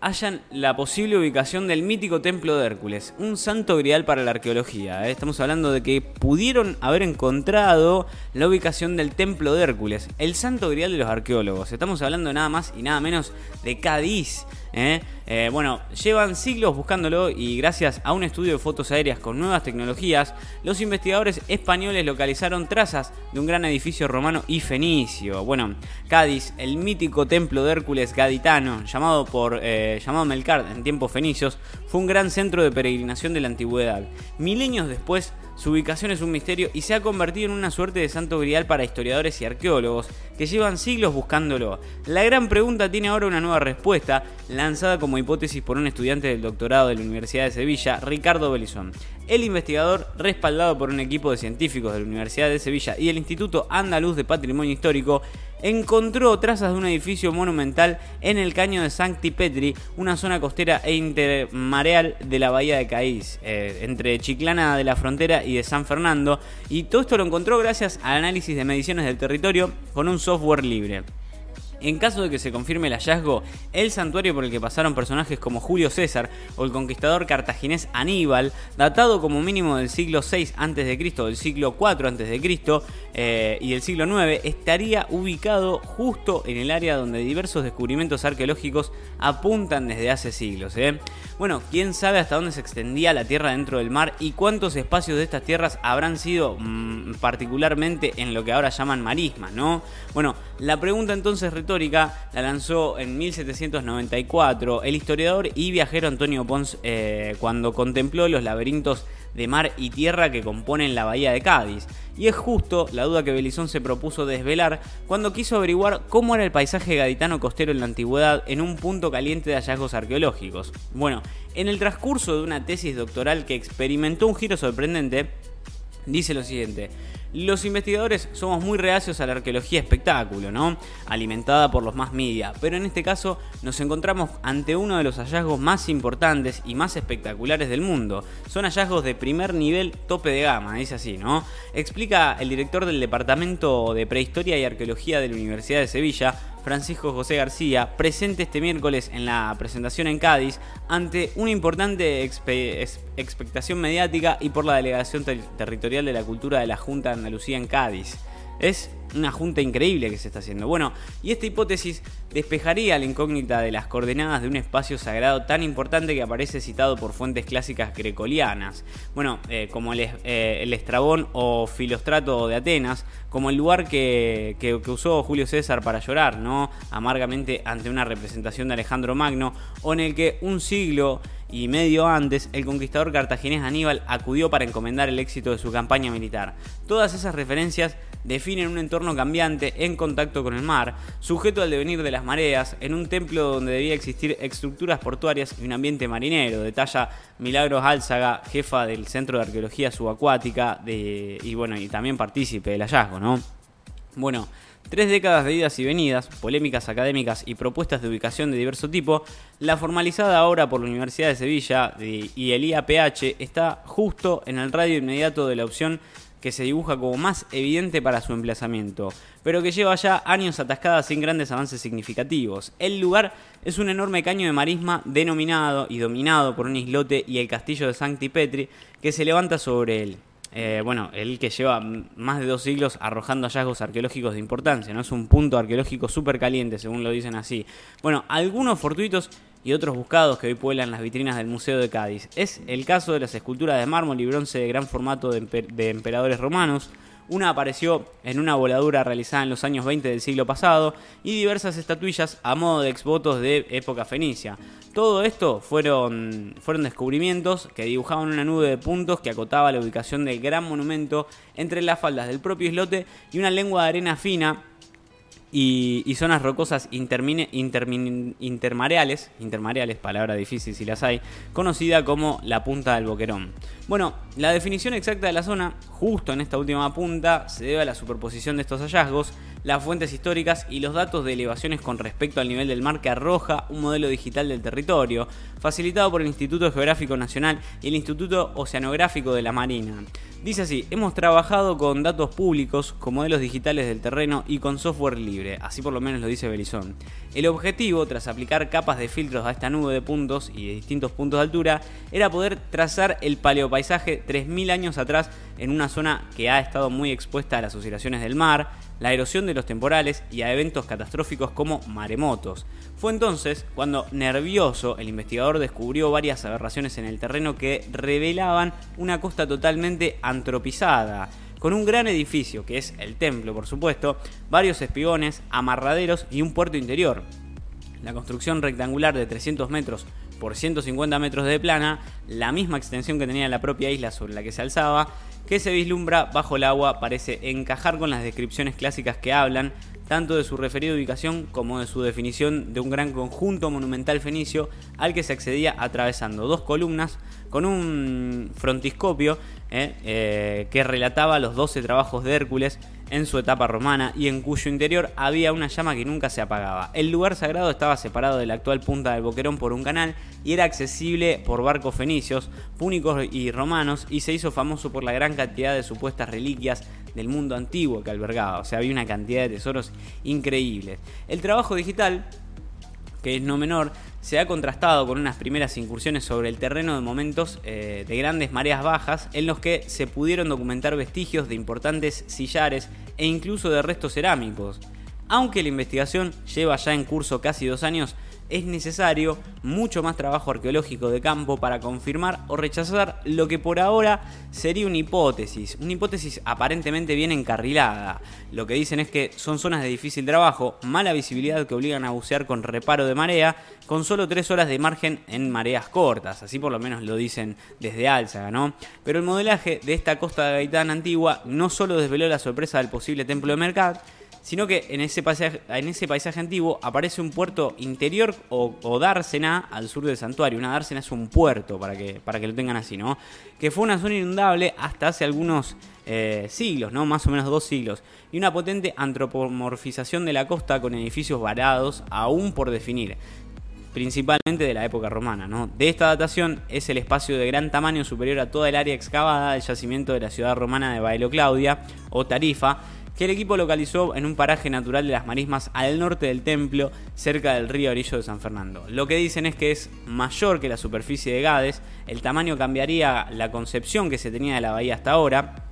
hallan la posible ubicación del mítico templo de Hércules, un santo grial para la arqueología. ¿eh? Estamos hablando de que pudieron haber encontrado la ubicación del templo de Hércules, el santo grial de los arqueólogos. Estamos hablando nada más y nada menos de Cádiz. ¿Eh? Eh, bueno, llevan siglos buscándolo y gracias a un estudio de fotos aéreas con nuevas tecnologías, los investigadores españoles localizaron trazas de un gran edificio romano y fenicio. Bueno, Cádiz, el mítico templo de Hércules gaditano, llamado por eh, llamado Melkart en tiempos fenicios, fue un gran centro de peregrinación de la antigüedad. Milenios después, su ubicación es un misterio y se ha convertido en una suerte de santo grial para historiadores y arqueólogos que llevan siglos buscándolo. La gran pregunta tiene ahora una nueva respuesta, lanzada como hipótesis por un estudiante del doctorado de la Universidad de Sevilla, Ricardo Belizón. El investigador, respaldado por un equipo de científicos de la Universidad de Sevilla y el Instituto Andaluz de Patrimonio Histórico, encontró trazas de un edificio monumental en el caño de Sancti Petri, una zona costera e intermareal de la bahía de Cádiz, eh, entre Chiclana de la Frontera y de San Fernando, y todo esto lo encontró gracias al análisis de mediciones del territorio con un software libre. En caso de que se confirme el hallazgo, el santuario por el que pasaron personajes como Julio César o el conquistador cartaginés Aníbal, datado como mínimo del siglo VI a.C., del siglo IV a.C. Eh, y del siglo IX, estaría ubicado justo en el área donde diversos descubrimientos arqueológicos apuntan desde hace siglos. ¿eh? Bueno, quién sabe hasta dónde se extendía la tierra dentro del mar y cuántos espacios de estas tierras habrán sido mm, particularmente en lo que ahora llaman marismas, ¿no? Bueno, la pregunta entonces retórica la lanzó en 1794 el historiador y viajero Antonio Pons eh, cuando contempló los laberintos de mar y tierra que componen la bahía de Cádiz. Y es justo la duda que Belizón se propuso desvelar cuando quiso averiguar cómo era el paisaje gaditano costero en la antigüedad en un punto caliente de hallazgos arqueológicos. Bueno, en el transcurso de una tesis doctoral que experimentó un giro sorprendente, dice lo siguiente. Los investigadores somos muy reacios a la arqueología espectáculo, ¿no? Alimentada por los más media, pero en este caso nos encontramos ante uno de los hallazgos más importantes y más espectaculares del mundo. Son hallazgos de primer nivel tope de gama, dice así, ¿no? Explica el director del Departamento de Prehistoria y Arqueología de la Universidad de Sevilla, Francisco José García, presente este miércoles en la presentación en Cádiz ante una importante expectación mediática y por la Delegación Territorial de la Cultura de la Junta de Andalucía en Cádiz. Es una junta increíble que se está haciendo. Bueno, y esta hipótesis despejaría la incógnita de las coordenadas de un espacio sagrado tan importante que aparece citado por fuentes clásicas grecolianas. Bueno, eh, como el, eh, el, Estrabón o Filostrato de Atenas, como el lugar que, que, usó Julio César para llorar, ¿no? Amargamente ante una representación de Alejandro Magno, o en el que un siglo y medio antes el conquistador cartaginés Aníbal acudió para encomendar el éxito de su campaña militar. Todas esas referencias definen un entorno cambiante en contacto con el mar, sujeto al devenir de las mareas, en un templo donde debía existir estructuras portuarias y un ambiente marinero, detalla Milagros Álzaga, jefa del Centro de Arqueología Subacuática y bueno, y también partícipe del hallazgo, ¿no? Bueno, Tres décadas de idas y venidas, polémicas académicas y propuestas de ubicación de diverso tipo, la formalizada ahora por la Universidad de Sevilla y el IAPH está justo en el radio inmediato de la opción que se dibuja como más evidente para su emplazamiento, pero que lleva ya años atascada sin grandes avances significativos. El lugar es un enorme caño de marisma denominado y dominado por un islote y el castillo de Sancti Petri que se levanta sobre él. Eh, bueno, el que lleva más de dos siglos arrojando hallazgos arqueológicos de importancia, ¿no? Es un punto arqueológico súper caliente, según lo dicen así. Bueno, algunos fortuitos y otros buscados que hoy pueblan las vitrinas del Museo de Cádiz. Es el caso de las esculturas de mármol y bronce de gran formato de, emperadores romanos. Una apareció en una voladura realizada en los años 20 del siglo pasado y diversas estatuillas a modo de exvotos de época fenicia. Todo esto fueron, fueron descubrimientos que dibujaban una nube de puntos que acotaba la ubicación del gran monumento entre las faldas del propio islote y una lengua de arena fina y, zonas rocosas intermareales, intermareales, palabra difícil si las hay, conocida como la punta del boquerón. Bueno, la definición exacta de la zona, justo en esta última punta, se debe a la superposición de estos hallazgos, las fuentes históricas y los datos de elevaciones con respecto al nivel del mar que arroja un modelo digital del territorio, facilitado por el Instituto Geográfico Nacional y el Instituto Oceanográfico de la Marina. Dice así, hemos trabajado con datos públicos, con modelos digitales del terreno y con software libre, así por lo menos lo dice Belizón. El objetivo, tras aplicar capas de filtros a esta nube de puntos y de distintos puntos de altura, era poder trazar el paleopaisaje 3.000 años atrás en una zona que ha estado muy expuesta a las oscilaciones del mar, la erosión de los temporales y a eventos catastróficos como maremotos. Fue entonces cuando, nervioso, el investigador descubrió varias aberraciones en el terreno que revelaban una costa totalmente antropizada, con un gran edificio, que es el templo por supuesto, varios espigones, amarraderos y un puerto interior. La construcción rectangular de 300 metros por 150 metros de plana, la misma extensión que tenía la propia isla sobre la que se alzaba, que se vislumbra bajo el agua parece encajar con las descripciones clásicas que hablan tanto de su referida ubicación como de su definición de un gran conjunto monumental fenicio al que se accedía atravesando dos columnas con un frontiscopio eh, eh, que relataba los 12 trabajos de Hércules en su etapa romana y en cuyo interior había una llama que nunca se apagaba. El lugar sagrado estaba separado de la actual punta del Boquerón por un canal y era accesible por barcos fenicios, púnicos y romanos y se hizo famoso por la gran cantidad de supuestas reliquias del mundo antiguo que albergaba. O sea, había una cantidad de tesoros increíbles. El trabajo digital, que es no menor, se ha contrastado con unas primeras incursiones sobre el terreno de momentos eh, de grandes mareas bajas en los que se pudieron documentar vestigios de importantes sillares e incluso de restos cerámicos. Aunque la investigación lleva ya en curso casi dos años, es necesario mucho más trabajo arqueológico de campo para confirmar o rechazar lo que por ahora sería una hipótesis, una hipótesis aparentemente bien encarrilada. Lo que dicen es que son zonas de difícil trabajo, mala visibilidad que obligan a bucear con reparo de marea, con solo tres horas de margen en mareas cortas, así por lo menos lo dicen desde Álzaga, ¿no? Pero el modelaje de esta costa de Gaitán antigua no solo desveló la sorpresa del posible templo de Mercat, sino que en ese paisaje, en ese paisaje antiguo aparece un puerto interior o, dársena al sur del santuario. Una dársena es un puerto, para que, para que lo tengan así, ¿no? Que fue una zona inundable hasta hace algunos eh, siglos, ¿no? Más o menos dos siglos. Y una potente antropomorfización de la costa con edificios varados aún por definir principalmente de la época romana. ¿no? De esta datación es el espacio de gran tamaño superior a toda el área excavada del yacimiento de la ciudad romana de Bailo Claudia o Tarifa, que el equipo localizó en un paraje natural de las marismas al norte del templo, cerca del río Orillo de San Fernando. Lo que dicen es que es mayor que la superficie de Gades, el tamaño cambiaría la concepción que se tenía de la bahía hasta ahora,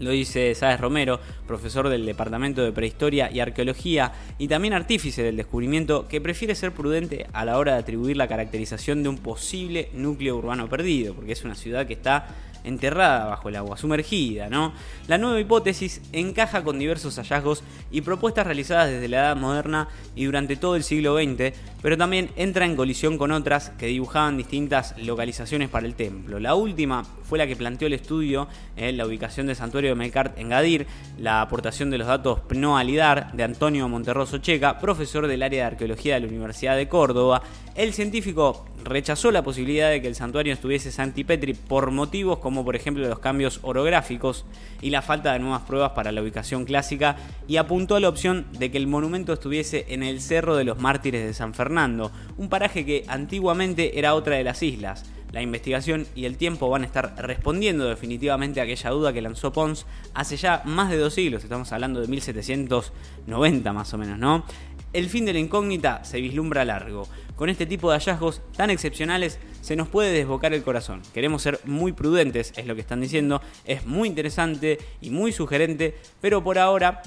lo dice Sáez Romero, profesor del Departamento de Prehistoria y Arqueología y también artífice del descubrimiento, que prefiere ser prudente a la hora de atribuir la caracterización de un posible núcleo urbano perdido, porque es una ciudad que está enterrada bajo el agua, sumergida, ¿no? La nueva hipótesis encaja con diversos hallazgos y propuestas realizadas desde la Edad Moderna y durante todo el siglo XX, pero también entra en colisión con otras que dibujaban distintas localizaciones para el templo. La última fue la que planteó el estudio en la ubicación del santuario de Melcart en Gadir, la aportación de los datos PNOA-LIDAR de Antonio Monterroso Checa, profesor del área de arqueología de la Universidad de Córdoba. El científico rechazó la posibilidad de que el santuario estuviese Santipetri por motivos como por ejemplo los cambios orográficos y la falta de nuevas pruebas para la ubicación clásica y apuntó a la opción de que el monumento estuviese en el Cerro de los Mártires de San Fernando, un paraje que antiguamente era otra de las islas. La investigación y el tiempo van a estar respondiendo definitivamente a aquella duda que lanzó Pons hace ya más de dos siglos, estamos hablando de 1790 más o menos, ¿no? El fin de la incógnita se vislumbra largo. Con este tipo de hallazgos tan excepcionales se nos puede desbocar el corazón. Queremos ser muy prudentes, es lo que están diciendo. Es muy interesante y muy sugerente, pero por ahora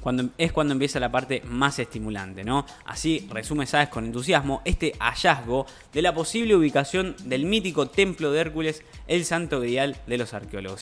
cuando, es cuando empieza la parte más estimulante, ¿no? Así resume Sabes con entusiasmo este hallazgo de la posible ubicación del mítico templo de Hércules, el santo grial de los arqueólogos.